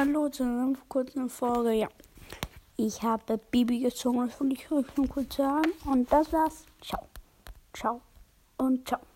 Hallo zu einer kurzen Folge. Ja, ich habe Bibi gezogen, das wollte ich euch nur kurz sagen. Und das war's. Ciao. Ciao und ciao.